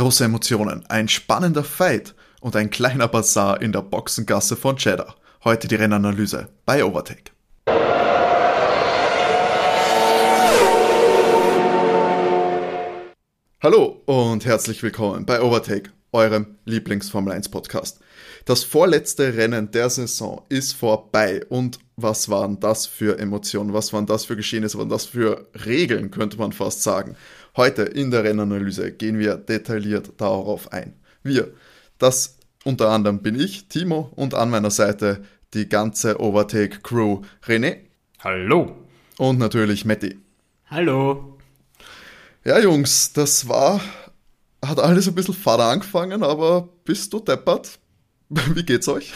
Große Emotionen, ein spannender Fight und ein kleiner Bazar in der Boxengasse von Cheddar. Heute die Rennanalyse bei Overtake. Hallo und herzlich willkommen bei Overtake, eurem Lieblings-Formel 1 Podcast. Das vorletzte Rennen der Saison ist vorbei und was waren das für Emotionen, was waren das für Geschehnisse, was waren das für Regeln, könnte man fast sagen. Heute in der Rennanalyse gehen wir detailliert darauf ein. Wir, das unter anderem bin ich, Timo, und an meiner Seite die ganze Overtake-Crew René. Hallo. Und natürlich Matti. Hallo. Ja, Jungs, das war, hat alles ein bisschen fad angefangen, aber bist du deppert? Wie geht's euch?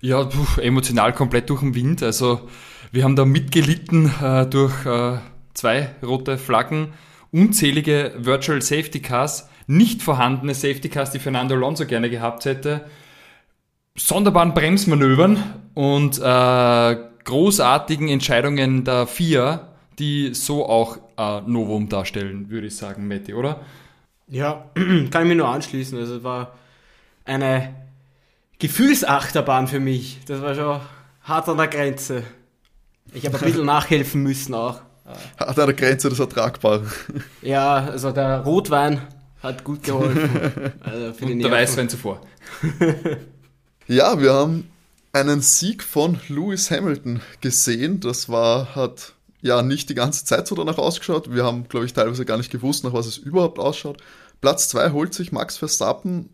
Ja, puh, emotional komplett durch den Wind. Also wir haben da mitgelitten äh, durch äh, zwei rote Flaggen, unzählige Virtual Safety Cars, nicht vorhandene Safety Cars, die Fernando Alonso gerne gehabt hätte, sonderbaren Bremsmanövern und äh, großartigen Entscheidungen der FIA, die so auch äh, Novum darstellen, würde ich sagen, Matti, oder? Ja, kann ich mir nur anschließen. Also es war eine Gefühlsachterbahn für mich. Das war schon hart an der Grenze. Ich habe ein bisschen nachhelfen müssen auch. Hart an der Grenze des Ertragbaren. Ja, also der Rotwein hat gut geholfen. Also für Und der Weißwein zuvor. ja, wir haben einen Sieg von Lewis Hamilton gesehen. Das war, hat ja nicht die ganze Zeit so danach ausgeschaut. Wir haben, glaube ich, teilweise gar nicht gewusst, nach was es überhaupt ausschaut. Platz 2 holt sich Max Verstappen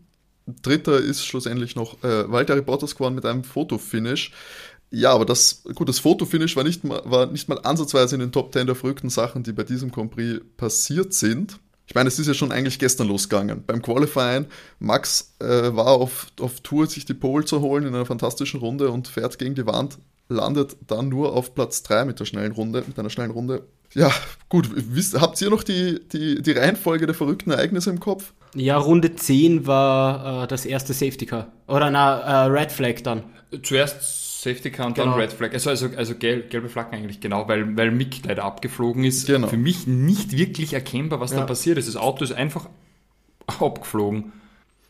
Dritter ist schlussendlich noch äh, Valtteri Bottas geworden mit einem Fotofinish. Ja, aber das, gut, das Fotofinish war nicht, mal, war nicht mal ansatzweise in den Top 10 der verrückten Sachen, die bei diesem Grand Prix passiert sind. Ich meine, es ist ja schon eigentlich gestern losgegangen. Beim Qualifying, Max äh, war auf, auf Tour, sich die Pole zu holen in einer fantastischen Runde und fährt gegen die Wand, landet dann nur auf Platz 3 mit der schnellen Runde, mit einer schnellen Runde. Ja, gut, wisst, habt ihr noch die, die, die Reihenfolge der verrückten Ereignisse im Kopf? Ja, Runde 10 war äh, das erste Safety Car. Oder na, äh, Red Flag dann. Zuerst Safety Car und genau. dann Red Flag. Also, also, also gelb, gelbe Flaggen eigentlich, genau, weil, weil Mick leider abgeflogen ist. Genau. Für mich nicht wirklich erkennbar, was ja. da passiert ist. Das Auto ist einfach abgeflogen.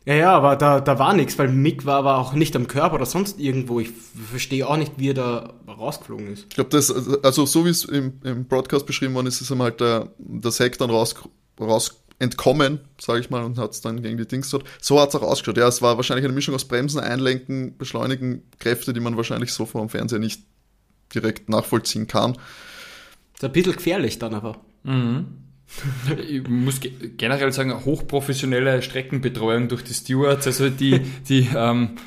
Ja, ja, aber da, da war nichts, weil Mick war aber auch nicht am Körper oder sonst irgendwo. Ich verstehe auch nicht, wie er da rausgeflogen ist. Ich glaube, das, also so wie es im, im Broadcast beschrieben worden ist, ist ihm halt der, das Heck dann raus, raus entkommen, sage ich mal, und hat es dann gegen die Dings dort. So hat es auch ausgeschaut. Ja, es war wahrscheinlich eine Mischung aus Bremsen, Einlenken, Beschleunigen, Kräfte, die man wahrscheinlich so vor dem Fernseher nicht direkt nachvollziehen kann. Das ist ein bisschen gefährlich dann aber. Mhm. ich muss generell sagen, hochprofessionelle Streckenbetreuung durch die Stewards, also die, die ähm,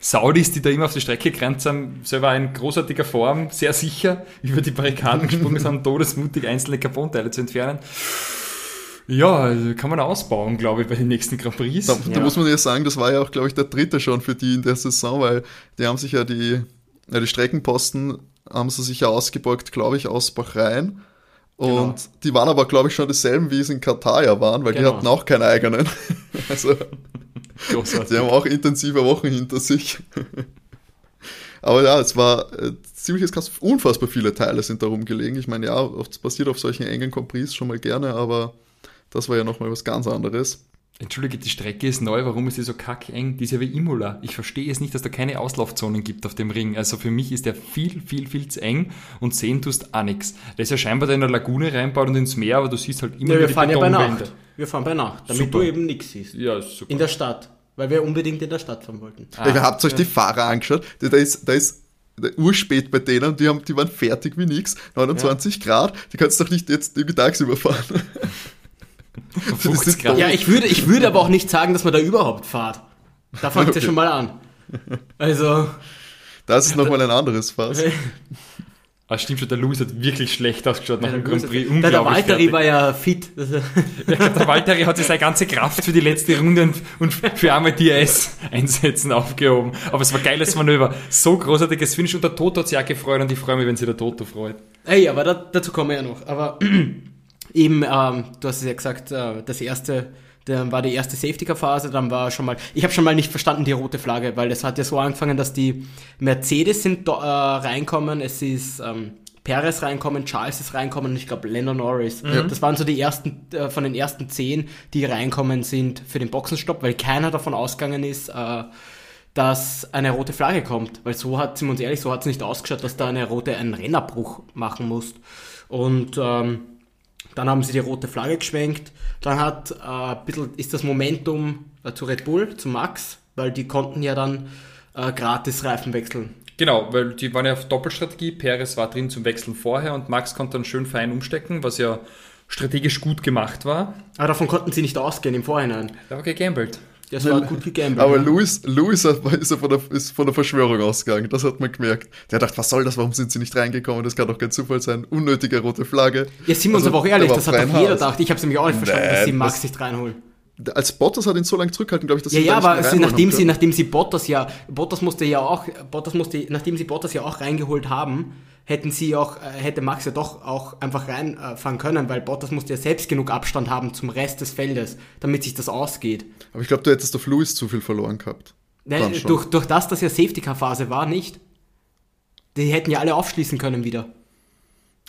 Saudis, die da immer auf die Strecke gerannt sind, selber in großartiger Form, sehr sicher über die Barrikaden gesprungen sind, todesmutig einzelne Carbonteile zu entfernen. Ja, also kann man ausbauen, glaube ich, bei den nächsten Grand Prix. Da, da muss man ja sagen, das war ja auch, glaube ich, der dritte schon für die in der Saison, weil die haben sich ja die, ja, die Streckenposten haben sie sich ja ausgebeugt, glaube ich, aus Bahrain. Und genau. die waren aber, glaube ich, schon dieselben, wie es in Katar ja waren, weil genau. die hatten auch keinen eigenen. also, Großartig. die haben auch intensive Wochen hinter sich. aber ja, es war äh, ziemliches krass. Unfassbar viele Teile sind darum gelegen. Ich meine, ja, es passiert auf solchen engen Compris schon mal gerne, aber das war ja nochmal was ganz anderes. Entschuldige, die Strecke ist neu, warum ist sie so kackeng? Die ist ja wie Imola. Ich verstehe es nicht, dass da keine Auslaufzonen gibt auf dem Ring. Also für mich ist der viel, viel, viel zu eng und sehen tust auch nichts. Der ist ja scheinbar da in eine Lagune reinbaut und ins Meer, aber du siehst halt immer ja, wir die fahren ja bei Nacht. Wir fahren bei Nacht, damit super. du eben nichts siehst. Ja, super. In der Stadt, weil wir unbedingt in der Stadt fahren wollten. Ah, ihr habt euch ja. die Fahrer angeschaut, da ist, da ist urspät bei denen, die, haben, die waren fertig wie nix, 29 ja. Grad, die kannst du doch nicht jetzt irgendwie tagsüber fahren. ja, ich würde, ich würde aber auch nicht sagen, dass man da überhaupt fahrt. Da fängt es okay. ja schon mal an. Also. Das ist nochmal ein anderes Fass. Ah, stimmt schon, der Louis hat wirklich schlecht ausgeschaut nach ja, dem Grand Prix. Der, der Valtteri war ja fit. ja, der Valtteri hat sich seine ganze Kraft für die letzte Runde und, und für einmal DRS-Einsätzen aufgehoben. Aber es war geiles Manöver. So großartiges Finish und der Toto hat sich auch gefreut und ich freue mich, wenn sich der Toto freut. Ey, aber da, dazu kommen wir ja noch. Aber eben, ähm, du hast es ja gesagt, äh, das erste, dann war die erste Safety-Car-Phase, dann war schon mal, ich habe schon mal nicht verstanden die rote Flagge, weil es hat ja so angefangen, dass die Mercedes sind äh, reinkommen, es ist ähm, Perez reinkommen, Charles ist reinkommen und ich glaube Lando Norris. Das waren so die ersten, äh, von den ersten zehn, die reinkommen sind für den Boxenstopp, weil keiner davon ausgegangen ist, äh, dass eine rote Flagge kommt. Weil so hat, sind wir uns ehrlich, so hat es nicht ausgeschaut, dass da eine rote einen Rennabbruch machen muss. Und ähm, dann haben sie die rote Flagge geschwenkt. Dann hat äh, ein bisschen, ist das Momentum äh, zu Red Bull, zu Max, weil die konnten ja dann äh, gratis Reifen wechseln. Genau, weil die waren ja auf Doppelstrategie. Perez war drin zum Wechseln vorher und Max konnte dann schön fein umstecken, was ja strategisch gut gemacht war. Aber davon konnten sie nicht ausgehen im Vorhinein. Da war gegambelt. Das war gut gegambelt. Aber ja. Louis, Louis ist, von der, ist von der Verschwörung ausgegangen, das hat man gemerkt. Der dachte, was soll das, warum sind sie nicht reingekommen? Das kann doch kein Zufall sein. Unnötige rote Flagge. Ja, sind wir uns Also, aber auch ehrlich, das hat doch jeder gedacht. Ich habe es nämlich auch nicht verstanden, dass Nein, sie Max das- nicht reinholen. Als Bottas hat ihn so lange zurückhalten, glaube ich, dass Ja, sie ja, aber nicht sie, nachdem sie, nachdem sie Bottas ja, Bottas musste ja auch, Bottas musste, nachdem sie Bottas ja auch reingeholt haben, hätten sie auch, äh, hätte Max ja doch auch einfach reinfahren können, weil Bottas musste ja selbst genug Abstand haben zum Rest des Feldes, damit sich das ausgeht. Aber ich glaube, du hättest auf Louis zu viel verloren gehabt. Ne, Dann schon. durch, durch das, dass ja Safety-Car-Phase war, nicht. Die hätten ja alle aufschließen können wieder.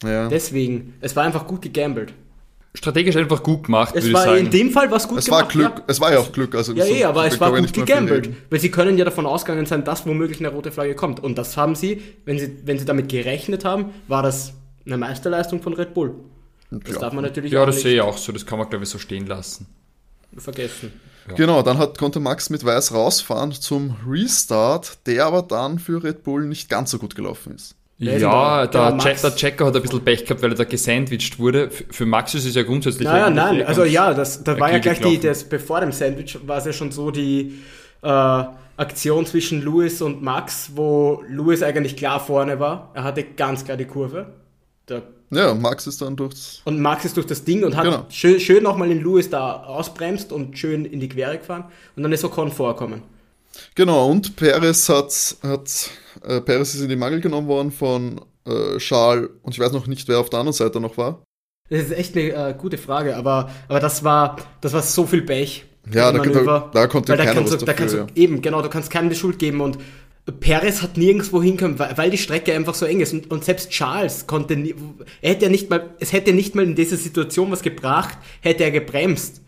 Ja. Deswegen, es war einfach gut gegambelt. Strategisch einfach gut gemacht, Es würde ich war sagen. in dem Fall was gut Es war gemacht. Glück, ja. es war ja auch Glück. Also Ja, so- eh, aber ich es war gut gegambelt. Weil sie können ja davon ausgegangen sein, dass womöglich eine rote Flagge kommt. Und das haben sie, wenn sie, wenn sie damit gerechnet haben, war das eine Meisterleistung von Red Bull. Das Ja. darf man natürlich ja, auch das nicht sehe ich auch so. Das kann man, glaube ich, so stehen lassen. vergessen. Genau, dann hat, konnte Max mit Weiß rausfahren zum Restart, der aber dann für Red Bull nicht ganz so gut gelaufen ist. Ja, der, Der Max? Der Checker hat ein bisschen Pech gehabt, weil er da gesandwiched wurde. Für Max ist es ja grundsätzlich... Naja, nein, also ja, das, da war ja gleich die, das, bevor dem Sandwich war es ja schon so die äh, Aktion zwischen Lewis und Max, wo Lewis eigentlich klar vorne war. Er hatte ganz klar die Kurve. Der Ja, Max ist dann durchs. Und Max ist durch das Ding und hat Genau. schön, schön nochmal den Lewis da ausbremst und schön in die Quere gefahren. Und dann ist Ocon vorgekommen. Genau, und Perez hat, hat äh, Perez ist in die Mangel genommen worden von äh, Charles und ich weiß noch nicht, wer auf der anderen Seite noch war. Das ist echt eine äh, gute Frage, aber, aber das war das war so viel Pech. Ja, da- da- da konnte Weil da keiner kannst was du, da kannst dafür, du, Eben, genau, du kannst keinem die Schuld geben und Perez hat nirgendwo hinkommen, weil, weil die Strecke einfach so eng ist und, und selbst Charles konnte nie, er hätte ja nicht mal, es hätte nicht mal in dieser Situation was gebracht, hätte er gebremst.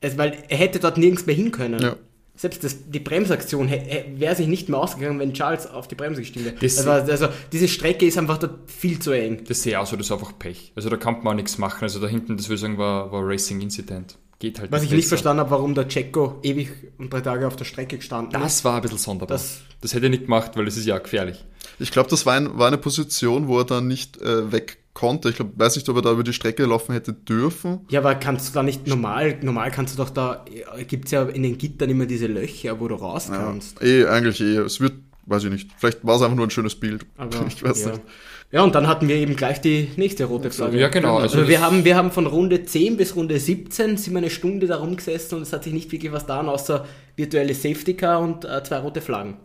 Es, weil er hätte dort nirgends mehr hin können. Ja. Selbst das, die Bremsaktion wäre sich nicht mehr ausgegangen, wenn Charles auf die Bremse gestiegen wäre. Das- Also, also diese Strecke ist einfach dort viel zu eng. Das sehe ich auch so, das ist einfach Pech. Also da kann man auch nichts machen. Also da hinten, das würde ich sagen, war, war Racing Incident. Geht halt Was ich nicht besser. verstanden habe, warum der Checo ewig und drei Tage auf der Strecke gestanden ist. Das war ein bisschen sonderbar. Das- Das, hätte ich nicht gemacht, weil das ist ja gefährlich. Ich glaube, das war, ein, war eine Position, wo er dann nicht äh, weg konnte. Ich glaube, weiß nicht, ob er da über die Strecke laufen hätte dürfen. Ja, aber kannst du da nicht normal, normal kannst du doch da, gibt es ja in den Gittern immer diese Löcher, wo du raus Ja, kannst. eh, eigentlich eh. Es wird, weiß ich nicht. Vielleicht war es einfach nur ein schönes Bild. Aber, ich weiß ja. nicht. Ja, und dann hatten wir eben gleich die nächste rote Flagge. Ja, genau. Also, Also wir, haben, wir haben von Runde 10 bis Runde 17 sind wir eine Stunde da rumgesessen und es hat sich nicht wirklich was getan, außer virtuelle Safety Car und äh, zwei rote Flaggen.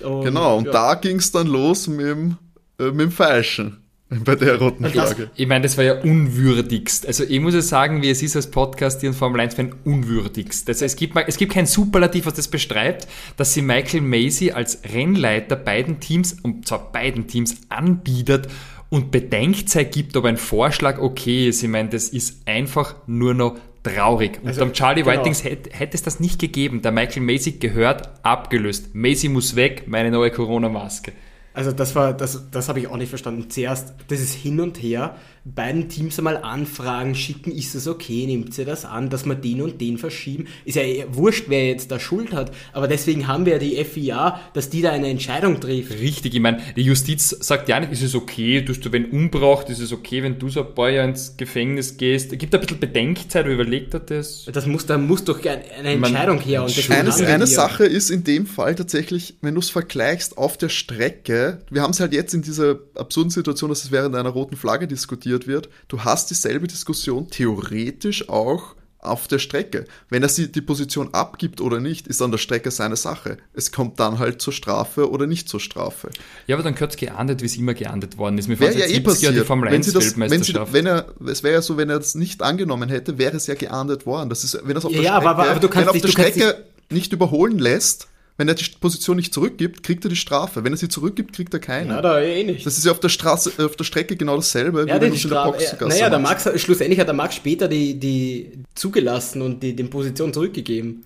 Und, Genau, und ja. da ging es dann los mit dem, äh, mit dem Falschen. Bei der roten das- Flagge. Ich meine, das war ja unwürdigst. Also ich muss ja sagen, wie es ist als Podcast und Formel 1 Fan unwürdigst. Also es gibt, es gibt kein Superlativ, was das beschreibt, dass sie Michael Macy als Rennleiter beiden Teams, und zwar beiden Teams, anbietet und Bedenkzeit gibt, ob ein Vorschlag okay ist. Ich meine, das ist einfach nur noch traurig. Und Also, am Charlie genau. Whitings hätte, hätte es das nicht gegeben. Der Michael Macy gehört abgelöst. Macy muss weg, meine neue Corona-Maske. Also das war, das, das habe ich auch nicht verstanden. Zuerst, das ist hin und her, beiden Teams einmal anfragen, schicken, ist es okay, nimmt ihr das an, dass wir den und den verschieben. Ist ja eh wurscht, wer jetzt da Schuld hat, aber deswegen haben wir ja die FIA, dass die da eine Entscheidung trifft. Richtig, ich meine, die Justiz sagt ja nicht, ist es okay, dass du, wenn umbraucht, ist es okay, wenn du so ein paar Jahre ins Gefängnis gehst. Es gibt ein bisschen Bedenkzeit, überlegt er das? Das muss, da muss doch eine eine Man- Entscheidung her. Und Eines, eine. Sache ist in dem Fall tatsächlich, wenn du es vergleichst auf der Strecke, wir haben es halt jetzt in dieser absurden Situation, dass es während einer roten Flagge diskutiert wird, du hast dieselbe Diskussion theoretisch auch auf der Strecke. Wenn er sie die Position abgibt oder nicht, ist an der Strecke seine Sache. Es kommt dann halt zur Strafe oder nicht zur Strafe. Ja, aber dann gehört es geahndet, wie es immer geahndet worden ist. Mir Wäre ja eh 70 Jahren die passiert. Formel Wenn 1 sie das, wenn sie, wenn er, es wäre ja so, wenn er das nicht angenommen hätte, wäre es ja geahndet worden. Das ist, wenn das auf Ja, der ja, Strecke, aber- aber du kannst wenn auf der Strecke nicht überholen lässt, Wenn er die Position nicht zurückgibt, kriegt er die Strafe. Wenn er sie zurückgibt, kriegt er keine. Ja, da eh nicht. Das ist ja auf der Straße, äh, auf der Strecke genau dasselbe, Ja, wenn die du's in der Strafe. Boxengasse Naja, der. Max, schlussendlich hat der Max später die, die zugelassen und die, den Position zurückgegeben.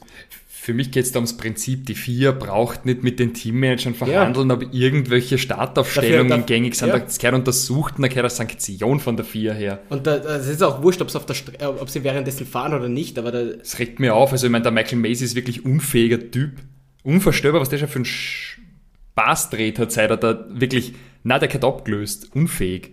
Für mich geht es da ums Prinzip, die vier braucht nicht mit den Teammanagern verhandeln, ob irgendwelche Startaufstellungen Dafür- gängig sind. ja. Das gehört untersucht und da gehört eine Sanktion von der vier her. Und da, das ist auch wurscht, ob's auf der Stre- ob sie währenddessen fahren oder nicht, aber da, Das regt mir auf. Also ich meine, der Michael Macy ist wirklich unfähiger Typ. Unvorstellbar, was der schon für einen Spaß dreht hat, seit er da wirklich, na, der hat abgelöst. Unfähig.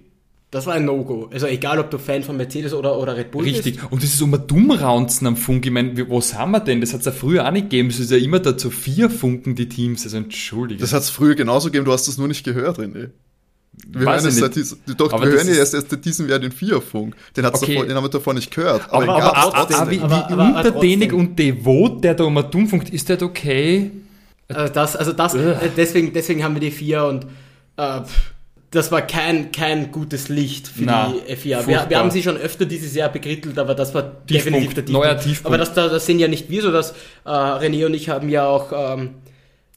das war ein No-Go. Also egal, ob du Fan von Mercedes oder, oder Red Bull Richtig. bist. Und das ist immer Dummraunzen am Funk. Ich meine, wo haben wir denn? Das hat es ja früher auch nicht gegeben. Es ist ja immer da zu vier Funken, die Teams. Also entschuldige. Das hat es früher genauso gegeben, du hast das nur nicht gehört, René. Wir Weiß hören seit nicht. diesem, doch, Aber wir hören erst, erst diesen Jahr den Viererfunk. Den, hat's Okay. davor, den haben wir davor nicht gehört. aber, aber, aber, aber wie, Aber- wie aber- aber untertänig und devot der da immer dumm funkt, ist das okay? Also das, also das, Ugh. äh, deswegen, deswegen haben wir die vier und äh, das war kein, kein gutes Licht für Na, die FIA. Wir, wir haben sie schon öfter dieses Jahr bekrittelt, aber das war definitiv der neuer Tiefpunkt. Aber das, das sind ja nicht wir so, dass äh, René und ich haben ja auch ähm,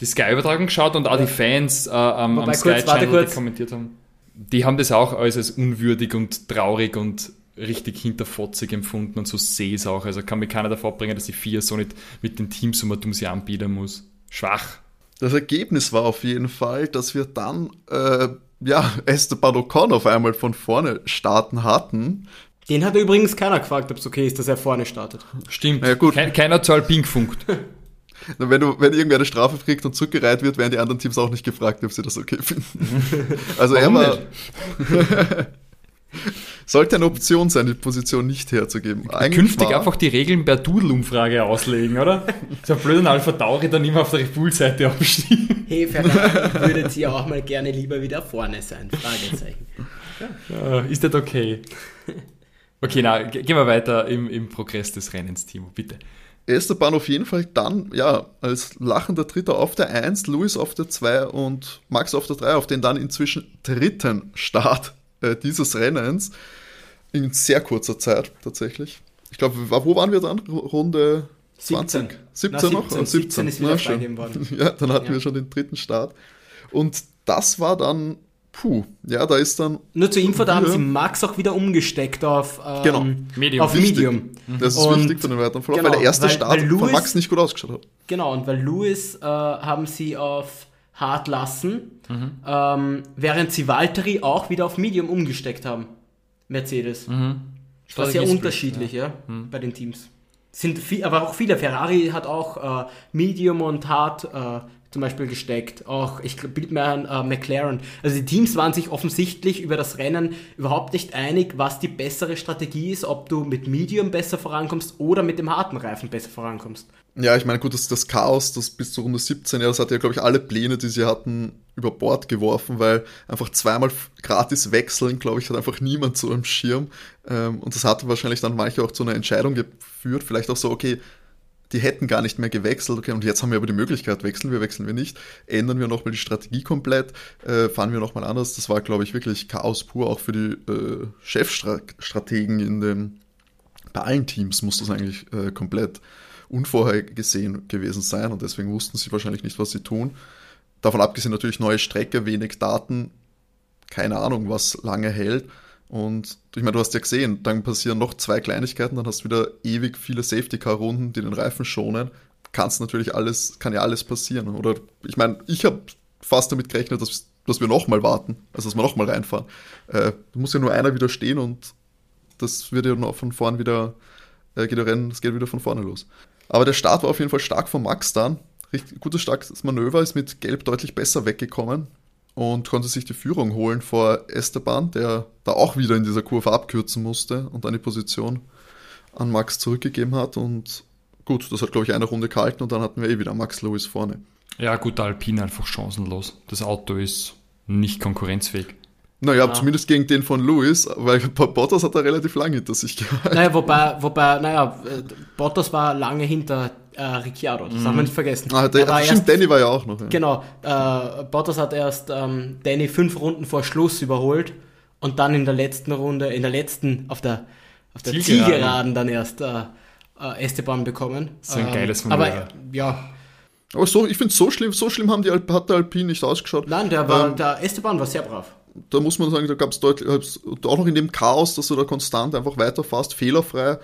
die Sky-Übertragung geschaut und auch die Fans äh, am, am kurz, Sky warte Channel, die kommentiert haben. Die haben das auch alles als unwürdig und traurig und richtig hinterfotzig empfunden und so sehe ich es auch. Also kann mir keiner davor bringen, dass die vier so nicht mit den Teams um dumm sie anbieten muss. Schwach. Das Ergebnis war auf jeden Fall, dass wir dann, äh, ja, Esteban Ocon auf einmal von vorne starten hatten. den hat übrigens keiner gefragt, ob es okay ist, dass er vorne startet. Stimmt. Ja, gut. Kein, keiner zu Alpin gefunkt. Wenn, du, wenn irgendwer eine Strafe kriegt und zurückgereiht wird, werden die anderen Teams auch nicht gefragt, ob sie das okay finden. Also er Warum war, nicht? sollte eine Option sein, die Position nicht herzugeben. Eigentlich Künftig war- einfach die Regeln per Doodle-Umfrage auslegen, oder? So ein blöden Alpha Tauri dann immer auf der Red Bull-Seite aufstehen. Hey, Ferrari, würdet ihr auch mal gerne lieber wieder vorne sein? Fragezeichen. Äh, ist das okay? Okay, na, ge- gehen wir weiter im, im Progress des Rennens, Timo, bitte. Esteban auf jeden Fall dann, ja, als lachender Dritter auf der 1, Luis auf der 2 und Max auf der 3 auf den dann inzwischen dritten Start äh, dieses Rennens. In sehr kurzer Zeit tatsächlich. Ich glaube, wo waren wir dann? Runde 20? 17. 17 Na, noch? 17, Ah, 17 ist wieder Na, worden. Ja, dann hatten Ja. wir schon den dritten Start. Und das war dann, puh, ja, da ist dann Nur zur Info, da haben Ja. sie Max auch wieder umgesteckt auf, ähm, Genau. Medium. auf Wichtig. Medium. Das ist Und- wichtig für den weiteren Verlauf, genau, weil der erste weil- Start weil von Lewis- Max nicht gut ausgeschaut hat. Genau, und weil Lewis äh, haben sie auf hart lassen, Mhm. ähm, während sie Valtteri auch wieder auf Medium umgesteckt haben. Mercedes. Das war sehr unterschiedlich, ja, bei den Teams. Sind viel, aber auch viele. Ferrari hat auch äh, Medium und Hard äh, zum Beispiel gesteckt. Auch, ich bild mir an äh, McLaren. Also die Teams waren sich offensichtlich über das Rennen überhaupt nicht einig, was die bessere Strategie ist, ob du mit Medium besser vorankommst oder mit dem harten Reifen besser vorankommst. Ja, ich meine, gut, das, das Chaos, das bis zur Runde 17, ja, das hat ja, glaube ich, alle Pläne, die sie hatten, über Bord geworfen, weil einfach zweimal gratis wechseln, glaube ich, hat einfach niemand so im Schirm. Ähm, und das hat wahrscheinlich dann manche auch zu einer Entscheidung geführt, vielleicht auch so, okay, die hätten gar nicht mehr gewechselt, okay, und jetzt haben wir aber die Möglichkeit, wechseln wir, wechseln wir nicht, ändern wir nochmal die Strategie komplett, äh, fahren wir nochmal anders. Das war, glaube ich, wirklich Chaos pur, auch für die äh, Chefstrategen in den, bei allen Teams muss das eigentlich äh, komplett unvorhergesehen gewesen sein und deswegen wussten sie wahrscheinlich nicht, was sie tun. Davon abgesehen natürlich neue Strecke, wenig Daten, keine Ahnung, was lange hält. Und ich meine, du hast ja gesehen, dann passieren noch zwei Kleinigkeiten, dann hast du wieder ewig viele Safety-Car-Runden, die den Reifen schonen. Kannst natürlich alles, kann ja alles passieren. Oder ich meine, ich habe fast damit gerechnet, dass, dass wir nochmal warten, also dass wir nochmal reinfahren. Äh, muss ja nur einer wieder stehen und das wird ja noch von vorn wieder, äh, geht der Rennen, das geht wieder von vorne los. Aber der Start war auf jeden Fall stark von Max dann. Richtig gutes, starkes Manöver, ist mit Gelb deutlich besser weggekommen und konnte sich die Führung holen vor Esteban, der da auch wieder in dieser Kurve abkürzen musste und dann die Position an Max zurückgegeben hat. Und gut, das hat, glaube ich, eine Runde gehalten und dann hatten wir eh wieder Max Lewis vorne. Ja, gut, der Alpine einfach chancenlos. Das Auto ist nicht konkurrenzfähig. Naja, Ja. zumindest gegen den von Lewis, weil Bottas hat er relativ lange hinter sich gehalten. Naja, wobei, wobei, naja, äh, Bottas war lange hinter äh, Ricciardo, das darf man nicht vergessen. Ah, der, Er war stimmt, erst- Danny war ja auch noch. Ja. Genau, äh, Bottas hat erst ähm, Danny fünf Runden vor Schluss überholt und dann in der letzten Runde, in der letzten, auf der, auf der Zielgeraden. Zielgeraden dann erst äh, äh, Esteban bekommen. So ein Ähm, geiles Aber Manöver. ja, Aber so, ich finde so schlimm, so schlimm haben die, Alp- hat der Alpine nicht ausgeschaut. Nein, der war, Ähm, der Esteban war sehr brav. da muss man sagen, da gab es deutlich, auch noch in dem Chaos, dass du da konstant einfach weiterfährst, fehlerfrei,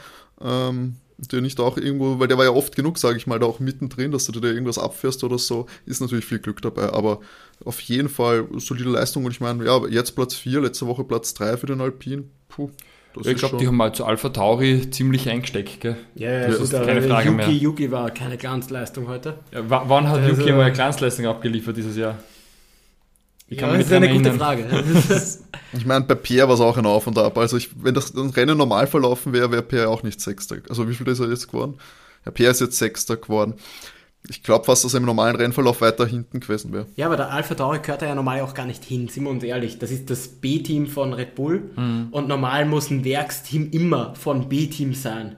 ähm, der nicht auch irgendwo, weil der war ja oft genug, sage ich mal, da auch mittendrin, dass du dir da irgendwas abfährst oder so, ist natürlich viel Glück dabei, aber auf jeden Fall solide Leistung und ich meine, ja, jetzt Platz 4, letzte Woche Platz 3 für den Alpin, puh, das Ich glaube, die haben mal zu Alpha Tauri ziemlich eingesteckt. Gell? Ja, ja, das ist keine Frage Yuki, mehr. Yuki war keine Glanzleistung heute. Ja, wann hat Also- Yuki mal eine Glanzleistung abgeliefert dieses Jahr? Ich kann ja, das ist eine gute. Frage. Ich meine, bei Pierre war es auch ein Auf und Ab. Also ich, wenn das Rennen normal verlaufen wäre, wäre Pierre auch nicht Sechster. Also wie viel ist er jetzt geworden? Ja, Pierre ist jetzt Sechster geworden. Ich glaube fast, dass er im normalen Rennverlauf weiter hinten gewesen wäre. ja, aber der Alpha Tauri gehört da ja normal auch gar nicht hin, sind wir uns ehrlich. Das ist das B-Team von Red Bull und normal muss ein Werksteam immer von B-Team sein.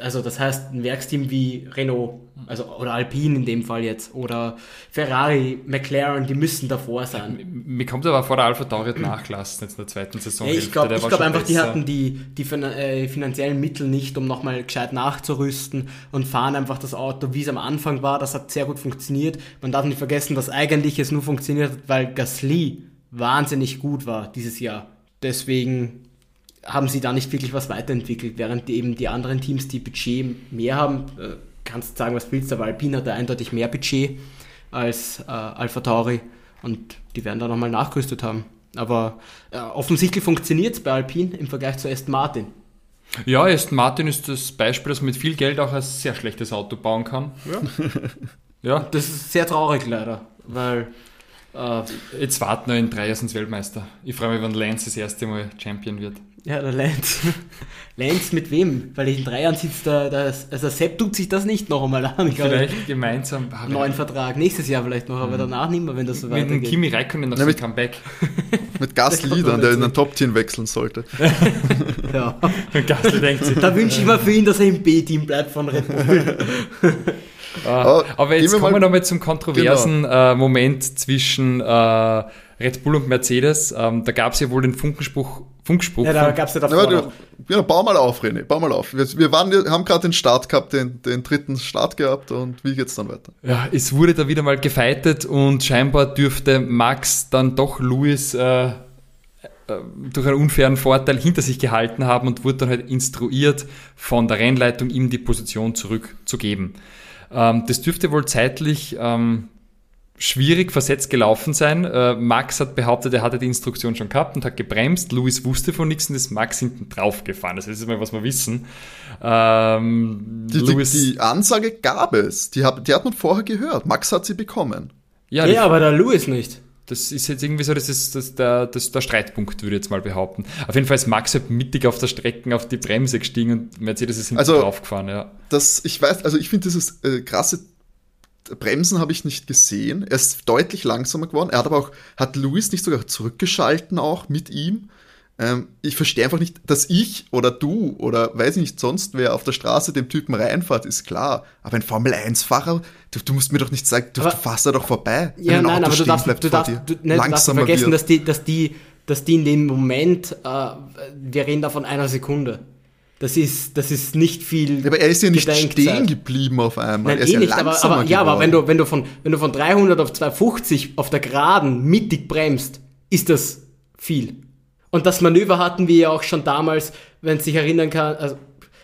Also das heißt, ein Werksteam wie Renault, also oder Alpine in dem Fall jetzt, oder Ferrari, McLaren, die müssen davor sein. Mir kommt aber vor, der Alpha Tauri hat nachgelassen jetzt in der zweiten Saison. Ja, ich glaube glaub einfach, die hatten die, die äh, finanziellen Mittel nicht, um nochmal gescheit nachzurüsten und fahren einfach das Auto, wie es am Anfang war. Das hat sehr gut funktioniert. Man darf nicht vergessen, dass eigentlich es nur funktioniert hat, weil Gasly wahnsinnig gut war dieses Jahr. Deswegen haben sie da nicht wirklich was weiterentwickelt, während die eben die anderen Teams, die Budget mehr haben, äh, kannst sagen, was willst, aber Alpine hat da eindeutig mehr Budget als äh, Alpha Tauri und die werden da nochmal nachgerüstet haben. Aber äh, offensichtlich funktioniert es bei Alpine im Vergleich zu Aston Martin. Ja, Aston Martin ist das Beispiel, dass man mit viel Geld auch ein sehr schlechtes Auto bauen kann. Ja. ja. Das ist sehr traurig leider, weil äh, Jetzt warten wir in drei Jahren ins Weltmeister. Ich freue mich, wenn Lance das erste Mal Champion wird. Ja, der Lance. Lance mit wem? Weil in drei Jahren sitzt da, das, also Sepp tut sich das nicht noch einmal an. Ich glaube, Vielleicht gemeinsam. Ah, neuen Vertrag. Nächstes Jahr vielleicht noch, aber danach nicht mehr, wenn das so mit dem weitergeht. Kimi Räikkönen nach Ja, mit- Comeback. Mit Gasly dann, der in ein Top-Team wechseln sollte. Ja. Und Gasly denkt sich, Da wünsche ich mir für ihn, dass er im B-Team bleibt von Red Bull. Ah, aber gehen jetzt wir kommen mal- wir nochmal zum kontroversen äh, Moment zwischen äh, Red Bull und Mercedes. Ähm, da gab es ja wohl den Funkenspruch, Funkspruch Ja, da gab es ja Ja, davor du, noch. ja, bau mal auf, René, bau mal auf. Wir, wir, waren, wir haben gerade den Start gehabt, den, den dritten Start gehabt und wie geht's dann weiter? ja, es wurde da wieder mal gefeitet und scheinbar dürfte Max dann doch Lewis äh, äh, durch einen unfairen Vorteil hinter sich gehalten haben und wurde dann halt instruiert von der Rennleitung, ihm die Position zurückzugeben. Ähm, das dürfte wohl zeitlich ähm, schwierig versetzt gelaufen sein. Äh, Max hat behauptet, er hatte die Instruktion schon gehabt und hat gebremst. Lewis wusste von nichts und ist Max hinten drauf gefahren. Das ist mal, was wir wissen. Ähm, Die, die, die Ansage gab es. Die, hab, die hat man vorher gehört. Max hat sie bekommen. ja, Ja, die- aber der Lewis nicht. Das ist jetzt irgendwie so, das ist das, der, das, der Streitpunkt, würde ich jetzt mal behaupten. Auf jeden Fall ist Max halt mittig auf der Strecke auf die Bremse gestiegen und Mercedes ist hinten Also- draufgefahren, ja. Das, ich weiß, also ich finde dieses äh, krasse Bremsen habe ich nicht gesehen. Er ist deutlich langsamer geworden. Er hat aber auch, hat Luis nicht sogar zurückgeschalten auch mit ihm? Ähm, ich verstehe einfach nicht, dass ich oder du oder weiß ich nicht sonst wer auf der Straße dem Typen reinfahrt, ist klar. Aber ein Formel-1-Fahrer, du, du musst mir doch nicht sagen, du, Aber- fährst da doch vorbei. Ja, nein, Auto aber du darfst, bleibt du darfst, du, ne, du darfst vergessen, wird. dass die, dass, die, dass die in dem Moment, äh, wir reden da von einer Sekunde. Das ist, das ist nicht viel. Aber er ist ja nicht Gedenkzeit. stehen geblieben auf einmal. Nein, er ist eh ja nicht, aber, aber, ja, aber wenn du, wenn, du von, wenn du von 300 auf 250 auf der Geraden mittig bremst, ist das viel. Und das Manöver hatten wir ja auch schon damals, wenn es sich erinnern kann, also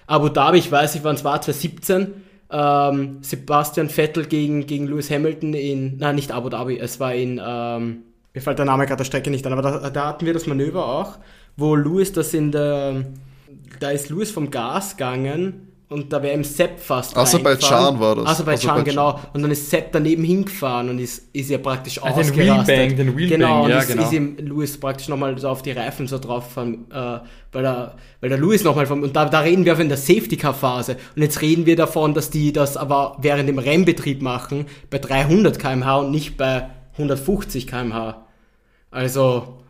Abu Dhabi, ich weiß nicht, wann es war, 2017, ähm, Sebastian Vettel gegen, gegen Lewis Hamilton in, nein, nicht Abu Dhabi, es war in, ähm, mir fällt der Name gerade der Strecke nicht an, aber da, da hatten wir das Manöver auch, wo Lewis das in der, da ist Lewis vom Gas gegangen und da wäre ihm Sepp fast Aserbaidschan war das. Aserbaidschan, Aserbaidschan. genau. Und dann ist Sepp daneben hingefahren und ist, ist ja praktisch Ah, den ausgerastet. Wheelbang, den Wheelbang, genau, und ja, ist, genau. ist ihm Lewis praktisch nochmal so auf die Reifen so drauf gefahren, äh, weil, der, weil der Lewis nochmal vom, und da, da reden wir in der Safety-Car-Phase. Und jetzt reden wir davon, dass die das aber während dem Rennbetrieb machen, bei 300 km/h und nicht bei 150 km/h. Also,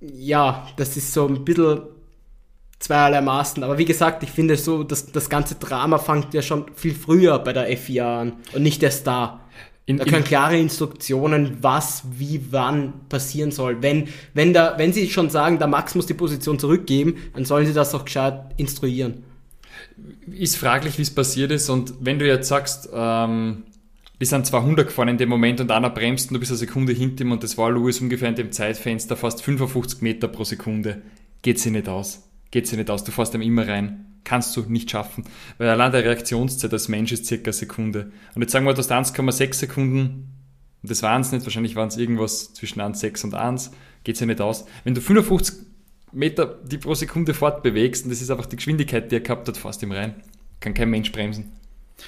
ja, das ist so ein bisschen zweierlei Maßen. Aber wie gesagt, ich finde so, dass das ganze Drama fängt ja schon viel früher bei der FIA an und nicht erst da. In, Da können klare Instruktionen, was, wie, wann passieren soll. Wenn, wenn, da, wenn sie schon sagen, der Max muss die Position zurückgeben, dann sollen sie das auch gescheit instruieren. ist fraglich, wie es passiert ist. Und wenn du jetzt sagst, ähm, die sind 200 gefahren in dem Moment und einer bremst und du bist eine Sekunde hinter ihm und das war Lewis ungefähr in dem Zeitfenster fast 55 Meter pro Sekunde. Geht sie nicht aus. Geht sie nicht aus. Du fährst ihm immer rein. Kannst du nicht schaffen. Weil allein der Reaktionszeit als Mensch ist circa eine Sekunde. Und jetzt sagen wir, du hast 1,6 Sekunden. Und das waren es nicht. Wahrscheinlich waren es irgendwas zwischen 1,6 und 1. Geht sie nicht aus. Wenn du 55 Meter die pro Sekunde fortbewegst und das ist einfach die Geschwindigkeit, die er gehabt hat, fährst ihm rein. Kann kein Mensch bremsen.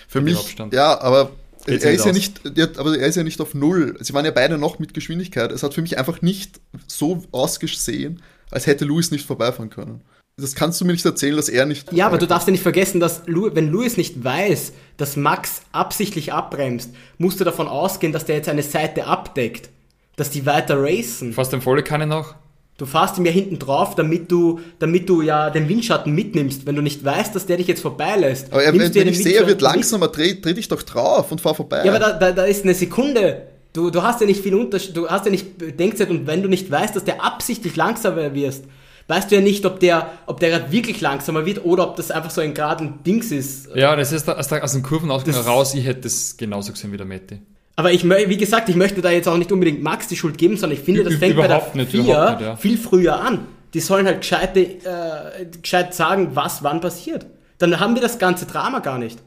Für mich, ja, aber Geht er ist ja nicht, ja, aber er ist ja nicht auf Null. Sie waren ja beide noch mit Geschwindigkeit. Es hat für mich einfach nicht so ausgesehen, als hätte Lewis nicht vorbeifahren können. Das kannst du mir nicht erzählen, dass er nicht. Ja, aber du darfst ja nicht vergessen, dass Lu wenn Lewis nicht weiß, dass Max absichtlich abbremst, musst du davon ausgehen, dass der jetzt eine Seite abdeckt. Dass die weiter racen. Fährst du volle Kanne noch? Du fährst ihm ja hinten drauf, damit du, damit du ja den Windschatten mitnimmst. Wenn du nicht weißt, dass der dich jetzt vorbeilässt. Aber er, wenn, wenn ich sehe, er wird langsamer, dreh, dreh dich doch drauf und fahr vorbei. Ja, aber da, da, da ist eine Sekunde. Du, du hast ja nicht viel Unterschied, du hast ja nicht Bedenkzeit und wenn du nicht weißt, dass der absichtlich langsamer wirst, weißt du ja nicht, ob der, ob der gerade wirklich langsamer wird oder ob das einfach so ein geraden Dings ist. Ja, das ist aus, der, aus den Kurvenausgang Das- raus. Ich hätte das genauso gesehen wie der Matti. Aber ich, wie gesagt, ich möchte da jetzt auch nicht unbedingt Max die Schuld geben, sondern ich finde, das fängt bei der überhaupt nicht, 4 überhaupt nicht, ja. viel früher an. Die sollen halt gescheite, äh, gescheit sagen, was wann passiert. Dann haben wir das ganze Drama gar nicht.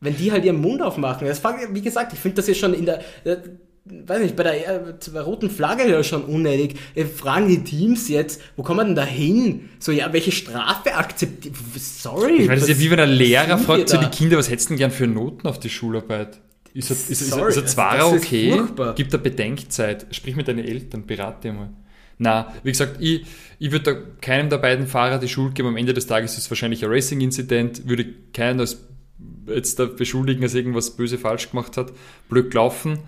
Wenn die halt ihren Mund aufmachen. Das, wie gesagt, ich finde das jetzt schon in der, weiß nicht, bei der, äh, bei roten Flagge ja schon unnötig. Äh, fragen die Teams jetzt, wo kommen wir denn da hin? So, ja, welche Strafe akzeptiert? Sorry. Ich meine, das ist ja wie wenn ein Lehrer fragt wir so da? die Kinder, was hättest du denn gern für Noten auf die Schularbeit? Ist er, ist, Sorry, ist er ist okay? furchtbar. Gibt er Bedenkzeit? Sprich mit deinen Eltern, berate mal. Na, wie gesagt, ich, ich würde da keinem der beiden Fahrer die Schuld geben. Am Ende des Tages ist es wahrscheinlich ein Racing-Inzident, würde keinen als jetzt da beschuldigen, dass er irgendwas böse falsch gemacht hat, blöd gelaufen,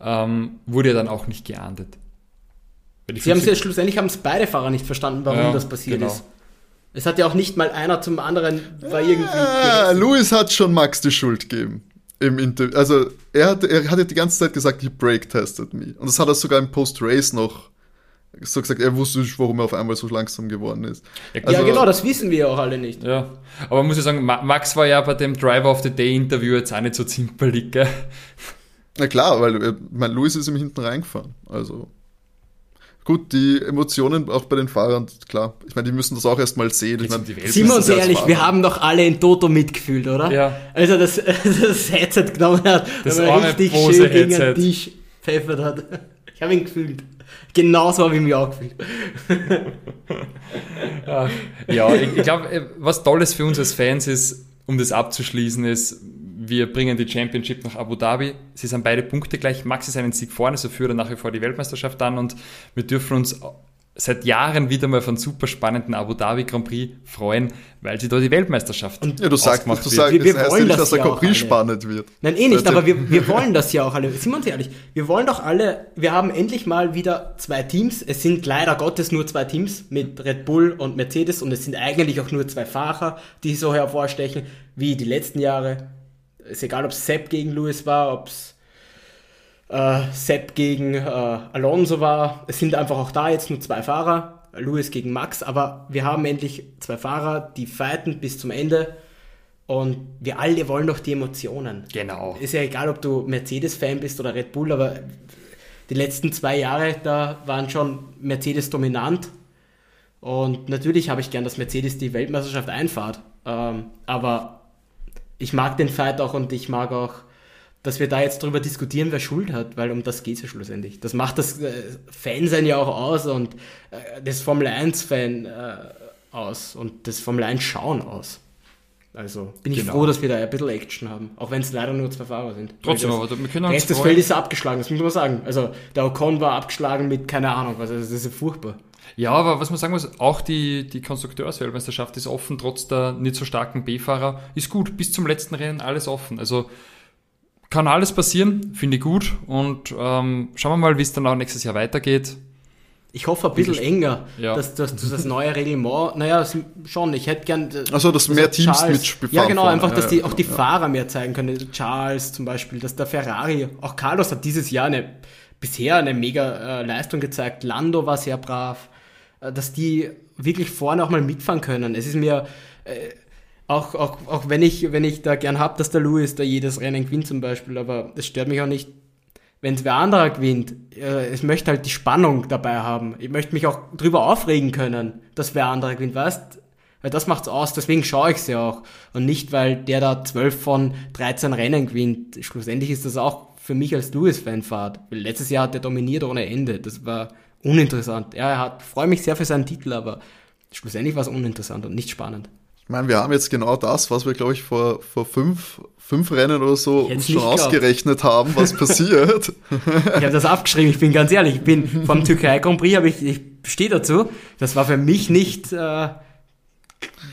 ähm, wurde ja dann auch nicht geahndet. Sie haben es ja 50 schlussendlich haben es beide Fahrer nicht verstanden, warum Ja, das passiert genau. ist. Es hat ja auch nicht mal einer zum anderen war irgendwie. Ah, Lewis hat schon Max die Schuld gegeben. Im Interview. Also, er hat, er hat ja die ganze Zeit gesagt, he break-tested me. Und das hat er sogar im Post-Race noch so gesagt, er wusste nicht, warum er auf einmal so langsam geworden ist. Ja, Also- ja, genau, das wissen wir ja auch alle nicht. Ja, aber muss ich sagen, Ma- Max war ja bei dem Driver of the Day Interview jetzt auch nicht so zimperlich, gell? Na klar, weil äh, mein Lewis ist ihm hinten reingefahren. Also gut, die Emotionen auch bei den Fahrern, klar. Ich meine, die müssen das auch erstmal sehen. Ich meine, die Welt? Sind wir uns ehrlich, wir haben doch alle in Toto mitgefühlt, oder? Ja. Also das, das Headset genommen hat, Das arme richtig schön gegen den Tisch pfeffert hat. Ich habe ihn gefühlt. Genauso habe ich mich auch gefühlt. Ja, ich, ich glaube, was Tolles für uns als Fans ist, um das abzuschließen, ist, wir bringen die Championship nach Abu Dhabi. Sie sind beide Punkte gleich. Max ist einen Sieg vorne, so führt er nach wie vor die Weltmeisterschaft an und wir dürfen uns seit Jahren wieder mal von super spannenden Abu Dhabi Grand Prix freuen, weil sie da die Weltmeisterschaft Ja, du sagst, du wird. sagst, Wir- wir das wollen nicht, das dass der Grand Prix spannend wird. Nein, eh nicht, aber wir, wir wollen das ja auch alle. Sind wir uns ehrlich, wir wollen doch alle, wir haben endlich mal wieder zwei Teams. Es sind leider Gottes nur zwei Teams mit Red Bull und Mercedes und es sind eigentlich auch nur zwei Fahrer, die so hervorstechen, wie die letzten Jahre. Ist egal, ob es Sepp gegen Lewis war, ob es äh, Sepp gegen äh, Alonso war. Es sind einfach auch da jetzt nur zwei Fahrer, Lewis gegen Max, aber wir haben endlich zwei Fahrer, die fighten bis zum Ende. Und wir alle wollen doch die Emotionen. Genau. Ist ja egal, ob du Mercedes-Fan bist oder Red Bull, aber die letzten zwei Jahre, da waren schon Mercedes dominant. Und natürlich habe ich gern, dass Mercedes die Weltmeisterschaft einfahrt. Ähm, aber ich mag den Fight auch und ich mag auch, dass wir da jetzt drüber diskutieren, wer Schuld hat, weil um das geht es ja schlussendlich. Das macht das äh, Fansein ja auch aus und äh, das Formel 1-Fan äh, aus und das Formel 1-Schauen aus. Also bin ich Genau. froh, dass wir da ein bisschen Action haben, auch wenn es leider nur zwei Fahrer sind. Trotzdem, das- aber wir können der uns Rest des freuen. Feldes ist abgeschlagen, das muss man sagen. Also der Ocon war abgeschlagen mit keine Ahnung was, also das ist ja furchtbar. Ja, aber was man sagen muss, auch die, die Konstrukteursweltmeisterschaft ist offen, trotz der nicht so starken B-Fahrer. Ist gut, bis zum letzten Rennen alles offen. Also kann alles passieren, finde ich gut. Und ähm, schauen wir mal, wie es dann auch nächstes Jahr weitergeht. Ich hoffe ein bisschen enger, Ja. dass, dass, dass das neue Reglement, naja, schon, ich hätte gern... äh, Also, dass mehr Teams mitspielen Ja, genau, einfach, dass Ja, die, auch die ja. Fahrer mehr zeigen können. Charles zum Beispiel, dass der Ferrari, auch Carlos hat dieses Jahr eine, bisher eine mega äh, Leistung gezeigt. Lando war sehr brav, äh, dass die wirklich vorne auch mal mitfahren können. Es ist mir, äh, Auch, auch, auch wenn ich, wenn ich da gern hab, dass der Lewis da jedes Rennen gewinnt zum Beispiel, aber es stört mich auch nicht, wenn es wer anderer gewinnt. Äh, Ich möchte halt die Spannung dabei haben. Ich möchte mich auch drüber aufregen können, dass wer anderer gewinnt, weißt? Weil das macht's aus, deswegen schaue ich ja auch. Und nicht, weil der da 12 von 13 Rennen gewinnt. Schlussendlich ist das auch für mich als Lewis-Fan Fahrt. Weil letztes Jahr hat er dominiert ohne Ende. Das war uninteressant. Ja, er hat, freue mich sehr für seinen Titel, aber schlussendlich war es uninteressant und nicht spannend. Ich meine, wir haben jetzt genau das, was wir, glaube ich, vor, vor fünf, fünf Rennen oder so uns schon ausgerechnet haben, was passiert. Ich habe das abgeschrieben, ich bin ganz ehrlich. Ich bin vom Türkei Grand Prix, ich, ich stehe dazu. Das war für mich nicht äh,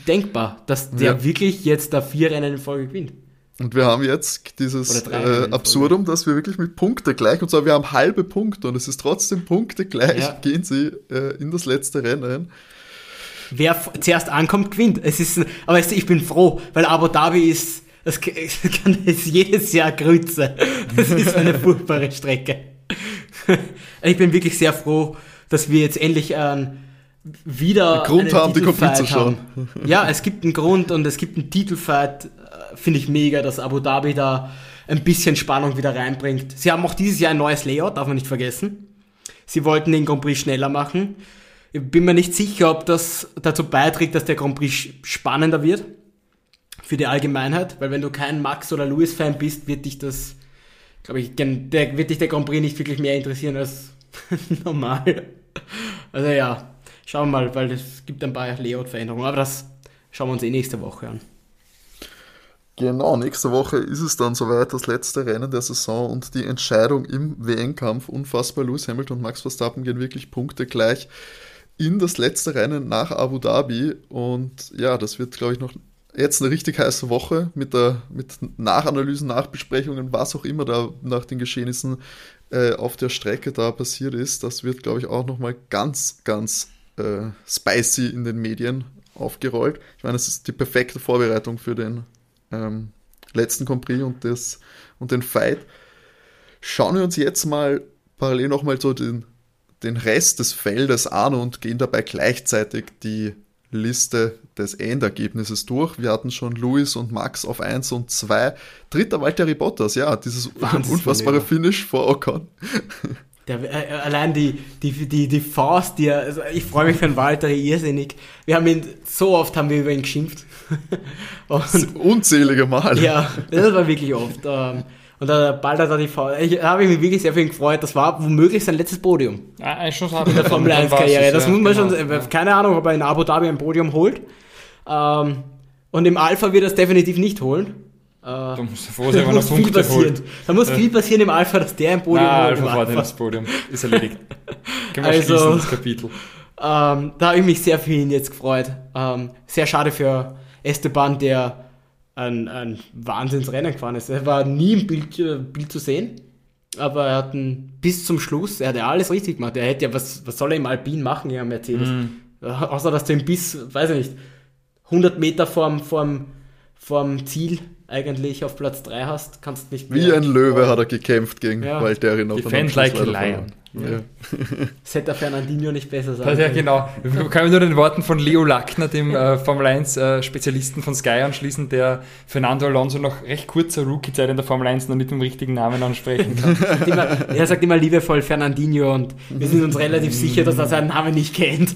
denkbar, dass der Ja. wirklich jetzt da vier Rennen in Folge gewinnt. Und wir haben jetzt dieses äh, Absurdum, dass wir wirklich mit Punkte gleich, und zwar wir haben halbe Punkte und es ist trotzdem Punkte gleich, Ja. gehen sie äh, in das letzte Rennen. Wer zuerst ankommt, gewinnt. Es ist, aber ich bin froh, weil Abu Dhabi ist, das kann es jedes Jahr Grütze. Das ist eine furchtbare Strecke. Ich bin wirklich sehr froh, dass wir jetzt endlich ähm, wieder Einen Grund haben, die Grand Prix zu haben. Ja, es gibt einen Grund und es gibt einen Titelfight. äh, Finde ich mega, dass Abu Dhabi da ein bisschen Spannung wieder reinbringt. Sie haben auch dieses Jahr ein neues Layout, darf man nicht vergessen. Sie wollten den Grand Prix schneller machen. Ich bin mir nicht sicher, ob das dazu beiträgt, dass der Grand Prix spannender wird für die Allgemeinheit, weil wenn du kein Max oder Lewis Fan bist, wird dich das, glaube ich, der, wird dich der Grand Prix nicht wirklich mehr interessieren als normal. Also ja, schauen wir mal, weil es gibt ein paar Layout-Veränderungen, aber das schauen wir uns eh nächste Woche an. Genau, nächste Woche ist es dann soweit, das letzte Rennen der Saison und die Entscheidung im WM-Kampf. Unfassbar, Lewis Hamilton und Max Verstappen gehen wirklich Punkte gleich in das letzte Rennen nach Abu Dhabi. Und ja, das wird, glaube ich, noch jetzt eine richtig heiße Woche mit, der, mit Nachanalysen, Nachbesprechungen, was auch immer da nach den Geschehnissen äh, auf der Strecke da passiert ist. Das wird, glaube ich, auch nochmal ganz, ganz äh, spicy in den Medien aufgerollt. Ich meine, es ist die perfekte Vorbereitung für den ähm, letzten Prix und, das, und den Fight. Schauen wir uns jetzt mal parallel nochmal so den, den Rest des Feldes an und gehen dabei gleichzeitig die Liste des Endergebnisses durch. Wir hatten schon Luis und Max auf 1 und 2. Dritter Valtteri Bottas, ja, dieses Wahnsinnsmanöver. unfassbare Finish vor Ocon. Der, äh, allein die, die, die, die Faust, die er, also ich freue mich für den Walter irrsinnig. Wir haben ihn, so oft haben wir über ihn geschimpft. Und Unzählige Male. Ja, das war wirklich oft. Ähm, und der Ball hat da die Faust. Ich da habe ich mich wirklich sehr für ihn gefreut. Das war womöglich sein letztes Podium Ah, schon in der Formel 1 Karriere. Das muss man genau. schon, äh, keine Ahnung, ob er in Abu Dhabi ein Podium holt. Ähm, und im Alpha wird er es definitiv nicht holen. Äh, Du musst froh da sein, wenn er muss viel Punkte passieren. holt. Da muss viel passieren im Alpha, dass der ein Podium Na, holt. Alpha Alpha. das Podium. Ist erledigt. Können wir Also- schließen, das Kapitel. Ähm, da habe ich mich sehr für ihn jetzt gefreut. Ähm, sehr schade für Esteban, der ein, ein Wahnsinnsrennen gefahren ist. Er war nie im Bild, äh, Bild zu sehen, aber er hat ein, bis zum Schluss, er hat ja alles richtig gemacht. Er hätte ja, was, was soll er im Alpin machen, ja, Mercedes? Äh, Außer, dass du ihn bis, weiß ich nicht, 100 Meter vorm, vorm, vorm Ziel eigentlich auf Platz 3 hast, kannst nicht Wie ein Löwe hat er gekämpft gegen Ja. Valtteri noch. Defend like a lion. verloren. Das hätte Fernandinho nicht besser sagen Das, ja, können. genau. Wir können nur den Worten von Leo Lackner, dem äh, Formel 1 äh, Spezialisten von Sky anschließen, der Fernando Alonso nach recht kurzer Rookie-Zeit in der Formel 1 noch nicht mit dem richtigen Namen ansprechen kann. immer, er sagt immer liebevoll Fernandinho und wir sind uns relativ sicher, dass er seinen Namen nicht kennt.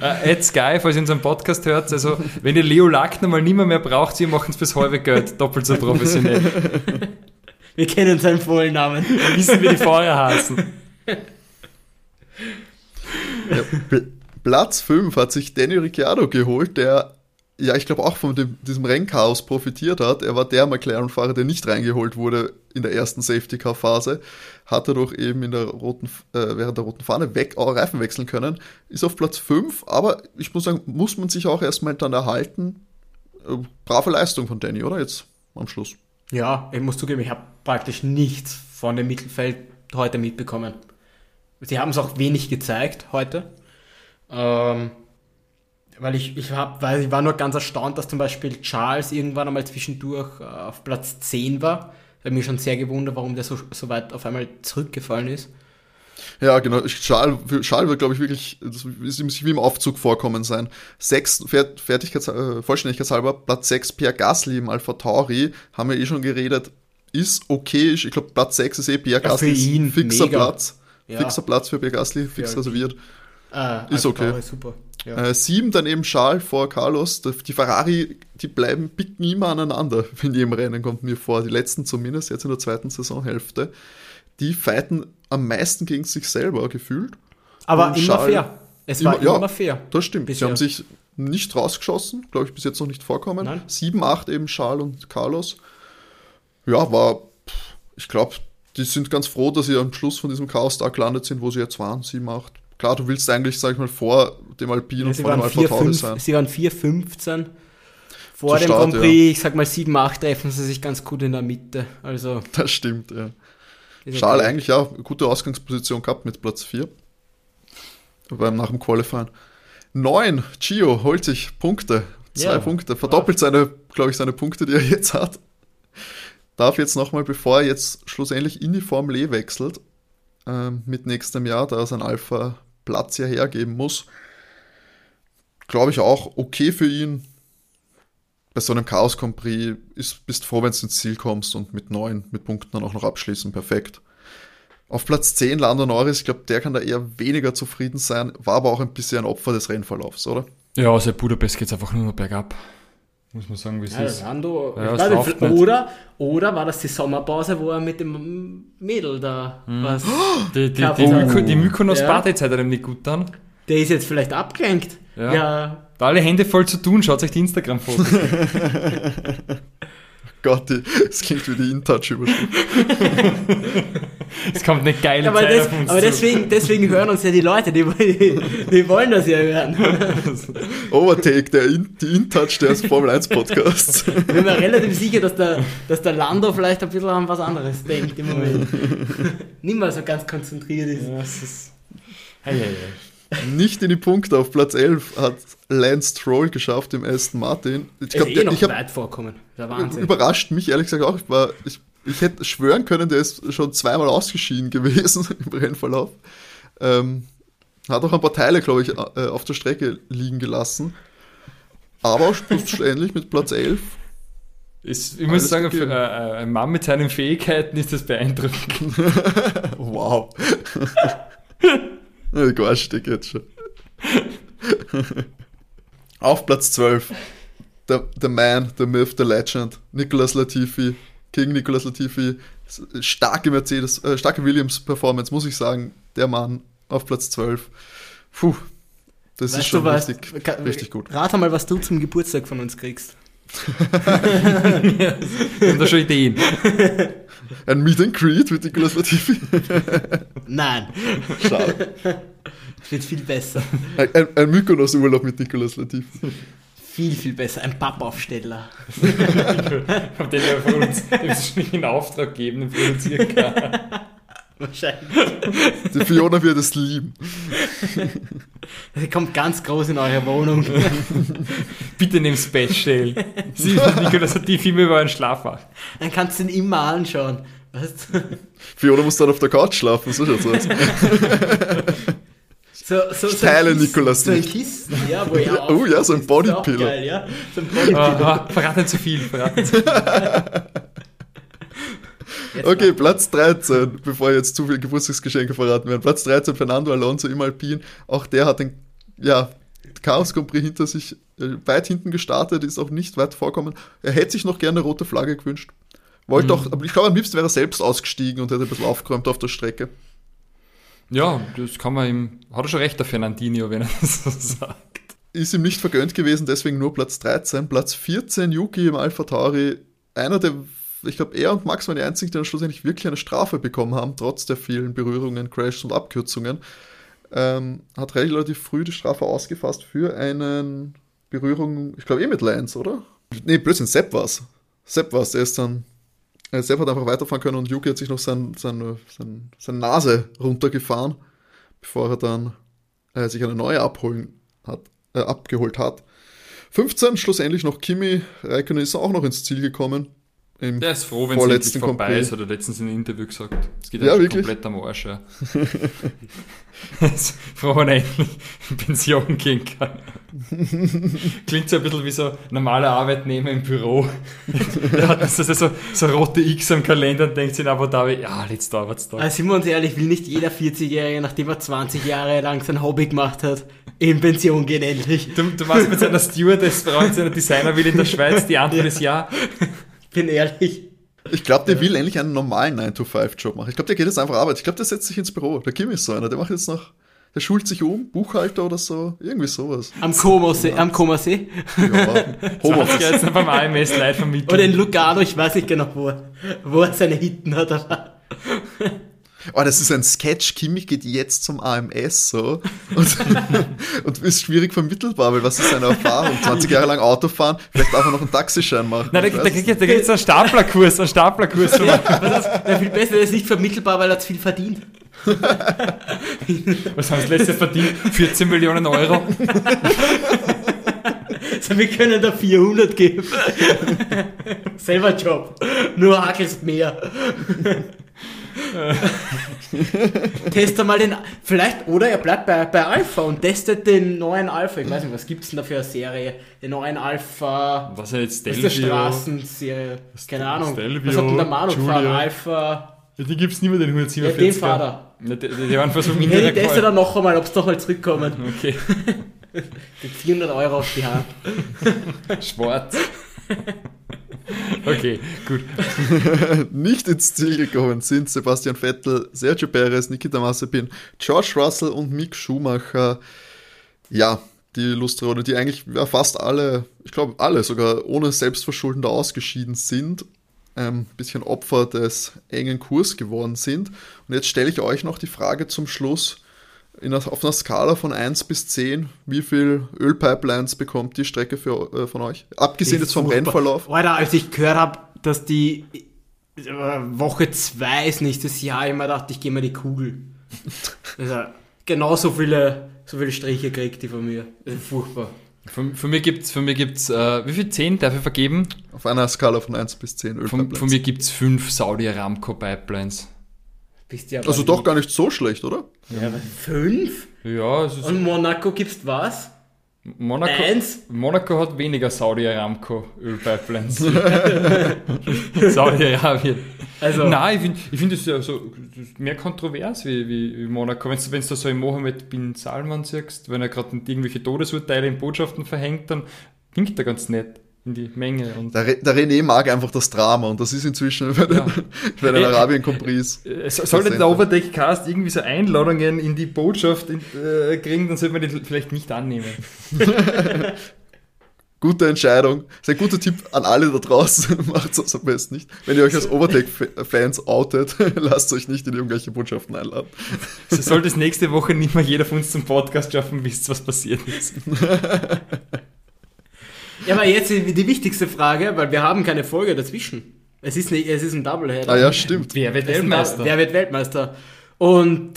äh, Ed Sky, falls ihr unseren Podcast hört, also wenn ihr Leo Lackner mal nimmer mehr braucht, sie machen es fürs halbe Geld, doppelt so professionell. Wir kennen seinen vollen Namen. Wir wissen, wie die Fahrer heißen. Ja, Pl- Platz 5 hat sich Danny Ricciardo geholt, der ja, ich glaube auch von dem, diesem Rennchaos profitiert hat. Er war der McLaren-Fahrer, der nicht reingeholt wurde in der ersten Safety-Car-Phase. Hat er doch eben in der roten, äh, während der roten Fahne weg, auch Reifen wechseln können. Ist auf Platz 5, aber ich muss sagen, muss man sich auch erstmal dann erhalten. Brave Leistung von Danny, oder? Jetzt am Schluss. Ja, ich muss zugeben, ich habe praktisch nichts von dem Mittelfeld heute mitbekommen. Sie haben es auch wenig gezeigt heute. Ähm, weil ich, ich, hab, weil ich war nur ganz erstaunt, dass zum Beispiel Charles irgendwann einmal zwischendurch äh, auf Platz 10 war. Ich habe mich schon sehr gewundert, warum der so, so weit auf einmal zurückgefallen ist. Ja, genau. Schal, Schal wird, glaube ich, wirklich, das ihm wie im Aufzug vorkommen sein. Sechs, Fertigkeits, äh, Vollständigkeitshalber, Platz 6 Pierre Gasly im Alpha Tauri, haben wir eh schon geredet, ist okay. Ich glaube, Platz 6 ist eh Pierre Ja, Gasly. ihn fixer mega. Platz. Ja. Fixer Platz für Pierre Gasly, fix Ja. reserviert. Ah, Ist okay. Tauri, super. Ja. Äh, sieben dann eben Charles vor Carlos. Die Ferrari, die bleiben, picken immer aneinander, in jedem Rennen kommt mir vor. Die letzten zumindest, jetzt in der zweiten Saisonhälfte. Die fighten am meisten gegen sich selber gefühlt. Aber und immer Charles- fair. Es war Immer- ja. immer fair. Das stimmt. Bisher. Sie haben sich nicht rausgeschossen, glaube ich, bis jetzt noch nicht vorkommen. Nein. 7, 8 eben Charles und Carlos. Ja, war, ich glaube, die sind ganz froh, dass sie am Schluss von diesem Chaos da gelandet sind, wo sie jetzt waren, 7, 8. Klar, du willst eigentlich, sag ich mal, vor dem Alpine und sie, vor dem Alpha 4, Tauri 5, sein. sie waren 4, 15. Vor Zu dem Start, Grand Prix, ich sag mal 7, 8 treffen sie sich ganz gut in der Mitte. Also, Das stimmt, ja. Okay. eigentlich ja eine gute Ausgangsposition gehabt mit Platz 4. Beim nach dem Qualifying. 9, Gio holt sich Punkte. Zwei Ja. Punkte. Verdoppelt seine, glaube ich, seine Punkte, die er jetzt hat. Darf jetzt nochmal, bevor er jetzt schlussendlich in die Formel E wechselt, ähm, mit nächstem Jahr, da er sein Alpha Platz ja hergeben muss, glaube ich auch okay für ihn. Bei so einem Chaos Grand Prix ist, bist froh, wenn du ins Ziel kommst und mit neun, mit Punkten dann auch noch abschließen. Perfekt. Auf Platz 10 Lando Norris, ich glaube, der kann da eher weniger zufrieden sein, war aber auch ein bisschen ein Opfer des Rennverlaufs, oder? Ja, seit Budapest geht es einfach nur noch bergab. Muss man sagen, wie es Ja, ist. Lando, Ja, nicht, oder, oder war das die Sommerpause, wo er mit dem Mädel da was. Die, die, die, Kaffee- Myko, die Mykonos Ja. Hat ihm nicht gut dann. Der ist jetzt vielleicht abgelenkt. Ja. ja Da alle Hände voll zu tun, schaut euch die Instagram-Fotos an. Gott, das klingt wie die InTouch-Überschrift. Es kommt eine geile aber, Zeit das, auf uns aber zu. deswegen, deswegen hören uns ja die Leute, die, die, die wollen das ja hören. Overtake, der In, die InTouch des Formel 1 Podcasts. Ich bin mir relativ sicher, dass der, dass der Lando vielleicht ein bisschen an was anderes denkt im Moment. Nicht mehr so ganz konzentriert ist. Ja, es ist... Hey, hey, hey. Nicht in die Punkte auf Platz 11 hat Lance Stroll geschafft im Aston Martin. Ich glaube, eh der noch ich hab, weit vorkommen. Der Wahnsinn. überrascht mich ehrlich gesagt auch. Ich, war, ich, ich hätte schwören können, der ist schon zweimal ausgeschieden gewesen im Rennverlauf. Ähm, hat auch ein paar Teile, glaube ich, äh, auf der Strecke liegen gelassen. Aber schlussendlich mit Platz 11 Ist, ich muss sagen, gegeben. für äh, ein Mann mit seinen Fähigkeiten ist das beeindruckend. Wow. Ja, Garstig jetzt schon. Auf Platz 12. The, the Man, The Myth, The Legend. Nicolas Latifi. King Nicolas Latifi. Starke Mercedes, äh, starke Williams-Performance, muss ich sagen. Der Mann auf Platz 12. Puh. Das ist Weißt schon du was? richtig, Ka- richtig gut. Rat mal, was du zum Geburtstag von uns kriegst. Wir haben da schon Ideen. Ein Meet and Greet mit Nicolas Latifi. Nein, Schade. wird viel besser. Ein, ein, ein Mykonos-Urlaub mit Nicolas Latifi. Viel, viel besser. Ein Pappaufsteller. Den ja von uns in Auftrag geben, den produzieren kann. Wahrscheinlich. Die Fiona wird es lieben. Sie kommt ganz groß in eure Wohnung. Bitte nehm's Bett stellen. Sie ist Nikolas hat die Filme über einen Schlaf macht. Dann kannst du ihn immer anschauen. Weißt du? Fiona muss dann auf der Couch schlafen, so schaut's aus. So, so, so teile ein Kissen- Nicolas So ein. Kissen, ja, wo ich Ja, oh ja, so ein. Das auch Bodypillow. Ja? So ein Bodypillow. Ah, ah, verrat nicht zu viel. Verrat nicht zu viel. Jetzt Okay, mal. Platz 13, bevor jetzt zu viele Geburtstagsgeschenke verraten werden. Platz 13, Fernando Alonso im Alpin. Auch der hat den, ja, Chaos Grand Prix hinter sich, äh, weit hinten gestartet, ist auch nicht weit vorkommen. Er hätte sich noch gerne eine rote Flagge gewünscht. Wollte auch, aber ich glaube, am liebsten wäre er selbst ausgestiegen und hätte ein bisschen aufgeräumt auf der Strecke. Ja, das kann man ihm. Hat er schon recht, der Fernandinho, wenn er das so sagt. Ist ihm nicht vergönnt gewesen, deswegen nur Platz 13. Platz 14, Yuki im Alpha Tauri. Einer der, ich glaube, er und Max waren die einzigen, die dann schlussendlich wirklich eine Strafe bekommen haben, trotz der vielen Berührungen, Crashs und Abkürzungen. Ähm, hat relativ früh die Strafe ausgefasst für eine Berührung, ich glaube eh mit Lance, oder? Nee, Blödsinn, Sepp war's. Sepp war's, der ist dann, äh, Sepp hat einfach weiterfahren können und Yuki hat sich noch sein, sein, sein, seine Nase runtergefahren, bevor er dann äh, sich eine neue abholen hat, äh, abgeholt hat. 15 schlussendlich noch Kimi, Räikkönen ist auch noch ins Ziel gekommen. Im Der ist froh, wenn es endlich vorbei Compris. ist, hat er letztens in einem Interview gesagt. Es geht Ja, wirklich? komplett am Arsch. Ja. Er ist froh, wenn er endlich in Pension gehen kann. Klingt so ein bisschen wie so ein normaler Arbeitnehmer im Büro. er hat so, so, so rote X am Kalender und denkt sich in Abu Dhabi, ja, jetzt dauert's da. Also sind wir uns ehrlich, will nicht jeder 40-Jährige, nachdem er 20 Jahre lang sein Hobby gemacht hat, in Pension gehen endlich. Du, du machst mit seiner Stewardess, Frau, seiner Designer will in der Schweiz, die Antwort ist ja. Bin ehrlich. Ich glaube, der will endlich einen normalen 9-to-5-Job machen. Ich glaube, der geht jetzt einfach arbeiten. Ich glaube, der setzt sich ins Büro. Der Kim ist so einer. Der macht jetzt noch, der schult sich um, Buchhalter oder so. Irgendwie sowas. Am Comersee, am Comersee. Ja, Ich Homeoffice. jetzt noch beim AMS Leid vermitteln. Oder in Lugano, ich weiß nicht genau wo, er- wo er seine Hitten hat. Oh, das ist ein Sketch. Kimi geht jetzt zum AMS so und, und ist schwierig vermittelbar, weil was ist seine Erfahrung? 20 Jahre lang Auto fahren, vielleicht darf er noch einen Taxischein machen. Nein, da, da, da kriegt jetzt einen Staplerkurs, einen Staplerkurs. ja, der viel besser, der ist nicht vermittelbar, weil er zu viel verdient. Was haben sie letztes Jahr verdient? 14 Millionen Euro. Also wir können da 400 geben. Selber Job. Nur hakelst mehr. Teste mal den, vielleicht, oder er bleibt bei, bei Alpha und testet den neuen Alpha. Ich weiß nicht, was gibt's denn da für eine Serie? Den neuen Alpha, Was ist jetzt was ist der Stelvio? Straßenserie? Keine Ahnung. Stelvio, was hat denn der Manu gefahren? Alpha, Ja, die gibt's nicht mehr, den 147 ja, den Fahrer. Ja, die, die waren versucht, Ja, die teste dann noch einmal, ob sie noch mal zurückkommen. Okay, Die 400 Euro auf die Hand. schwarz. Okay, gut. nicht ins Ziel gekommen sind Sebastian Vettel, Sergio Perez, Nikita Mazepin, George Russell und Mick Schumacher. Ja, die Lustrone, die eigentlich ja, fast alle, ich glaube alle sogar ohne Selbstverschulden da ausgeschieden sind, ein bisschen Opfer des engen Kurs geworden sind. Und jetzt stelle ich euch noch die Frage zum Schluss, einer, auf einer Skala von 1 bis 10, wie viel Ölpipelines bekommt die Strecke für, äh, von euch? Abgesehen jetzt vom Furchtbar. Rennverlauf. Alter, als ich gehört habe, dass die äh, Woche 2 ist nächstes Jahr, immer dachte ich, gehe mal die Kugel. Also, genau so viele, so viele Striche kriegt die von mir. Furchtbar. Von, von mir gibt's, von mir gibt's, äh, wie viel? 10 darf ich vergeben? Auf einer Skala von 1 bis 10 Von, Ölpipelines. von mir gibt's 5 Saudi Aramco Pipelines. Bist ja Also doch gar nicht so schlecht, oder? Ja, aber fünf? Ja, es ist Und Monaco gibt's was? Monaco, Eins? Monaco hat weniger Saudi Aramco Ölpipelines. Saudi Arabien. Also, Nein, ich finde ich find das ja so mehr kontrovers wie, wie, wie Monaco. Wenn du da so in Mohammed bin Salman siehst, wenn er gerade irgendwelche Todesurteile in Botschaften verhängt, dann winkt er ganz nett in die Menge. Und Der, der René mag einfach das Drama und das ist inzwischen bei den, Ja. bei den Äh, Arabien-Compris. äh, so- sollte der Overdeck-Cast irgendwie so Einladungen in die Botschaft in, äh, kriegen, dann sollte man die vielleicht nicht annehmen. Gute Entscheidung. Das ist ein guter Tipp an alle da draußen. Macht es am besten nicht. Wenn ihr euch als Overtake-Fans outet, lasst euch nicht in irgendwelche Botschaften einladen. So sollte es nächste Woche nicht mehr jeder von uns zum Podcast schaffen, wisst was passiert ist. Ja, aber jetzt die, wichtigste Frage, weil wir haben keine Folge dazwischen. Es ist, nicht, es ist ein Doubleheader. Ah ja, stimmt. Wer wird Weltmeister? Wer wird Weltmeister? Und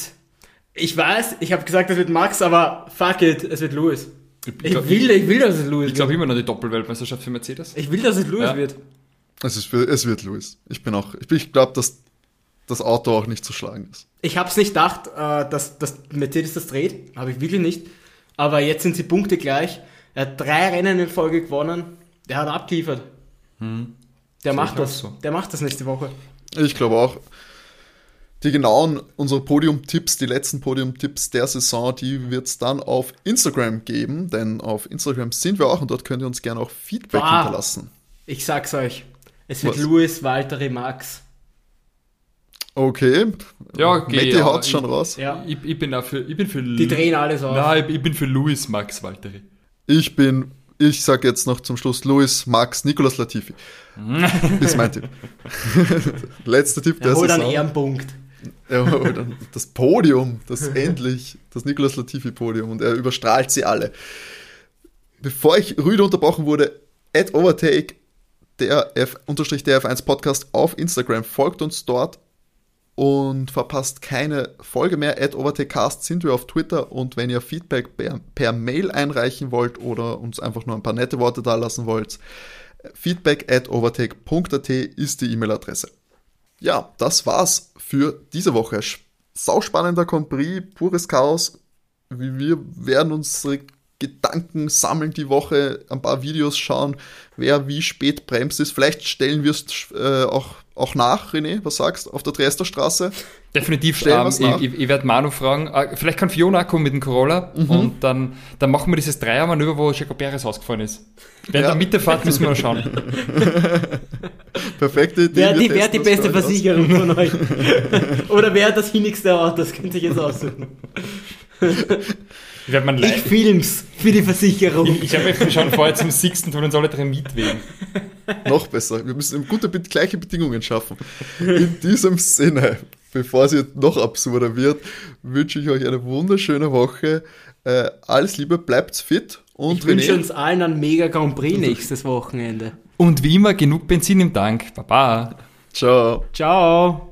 ich weiß, ich habe gesagt, es wird Max, aber fuck it, es wird Lewis. Ich glaub- will, ich will, dass es Lewis Ich glaube wird. immer noch die Doppelweltmeisterschaft für Mercedes. Ich will, dass es Lewis Ja. wird. Es, ist, es wird Lewis. Ich bin auch, ich, bin- ich glaube, dass das Auto auch nicht zu schlagen ist. Ich habe es nicht gedacht, äh, dass, dass Mercedes das dreht. Habe ich wirklich nicht. Aber jetzt sind sie Punkte gleich. Er hat drei Rennen in Folge gewonnen. Der hat abgeliefert. Der macht das. so. Der macht das nächste Woche. Ich glaube auch. Die genauen, unsere Podium-Tipps, die letzten Podium-Tipps der Saison, die wird es dann auf Instagram geben, denn auf Instagram sind wir auch und dort könnt ihr uns gerne auch Feedback Bah. hinterlassen. Ich sag's euch. Es wird Was? Lewis, Valtteri, Max. Okay. Ja, okay, Matti ja, haut's schon ich- raus. Ja. Ich, ich bin auch für, ich bin für Die drehen alles auf. Nein, ich, ich bin für Louis Max Walteri. Ich bin, ich sag jetzt noch zum Schluss Luis, Max, Nicolas Latifi. ist mein Tipp. Letzter Tipp der Er einen Saison. Ehrenpunkt. Er holt dann das Podium, das endlich, das Nicolas Latifi-Podium und er überstrahlt sie alle. Bevor ich rüde unterbrochen wurde, at Overtake, der F, unterstrich der F1 Podcast auf Instagram, folgt uns dort und verpasst keine Folge mehr. At Overtakecast sind wir auf Twitter und wenn ihr Feedback per, per Mail einreichen wollt oder uns einfach nur ein paar nette Worte da lassen wollt, Feedback at overtake.at ist die E-Mail-Adresse. Ja, das war's für diese Woche. Sauspannender Grand Prix, pures Chaos. Wir werden unsere Gedanken sammeln die Woche, ein paar Videos schauen, wer wie spät bremst ist. Vielleicht stellen wir es äh, auch, auch nach, René, was sagst du, auf der Dresdner Straße? Definitiv. Ähm, ich, ich, ich werde Manu fragen, äh, vielleicht kann Fiona kommen mit dem Corolla mhm. und dann, dann machen wir dieses Dreiermanöver, wo Jacob Perez ausgefahren ist. Während ja. der Mittefahrt müssen wir mal schauen. Perfekte Idee. Wer, die, wer hat die beste Versicherung aus. von euch? Oder wer hat das hinnigste Auto? Das könnt ihr jetzt aussuchen. Ich, man ich film's für die Versicherung. Ich, ich habe mir schon vorher zum Sixten tun uns alle drei mitwählen. Noch besser. Wir müssen gute, gleiche Bedingungen schaffen. In diesem Sinne, bevor es jetzt noch absurder wird, wünsche ich euch eine wunderschöne Woche. Äh, alles Liebe, bleibt fit und ich wünsche uns allen einen mega Grand Prix nächstes Wochenende. Und wie immer genug Benzin im Tank. Baba. Ciao. Ciao.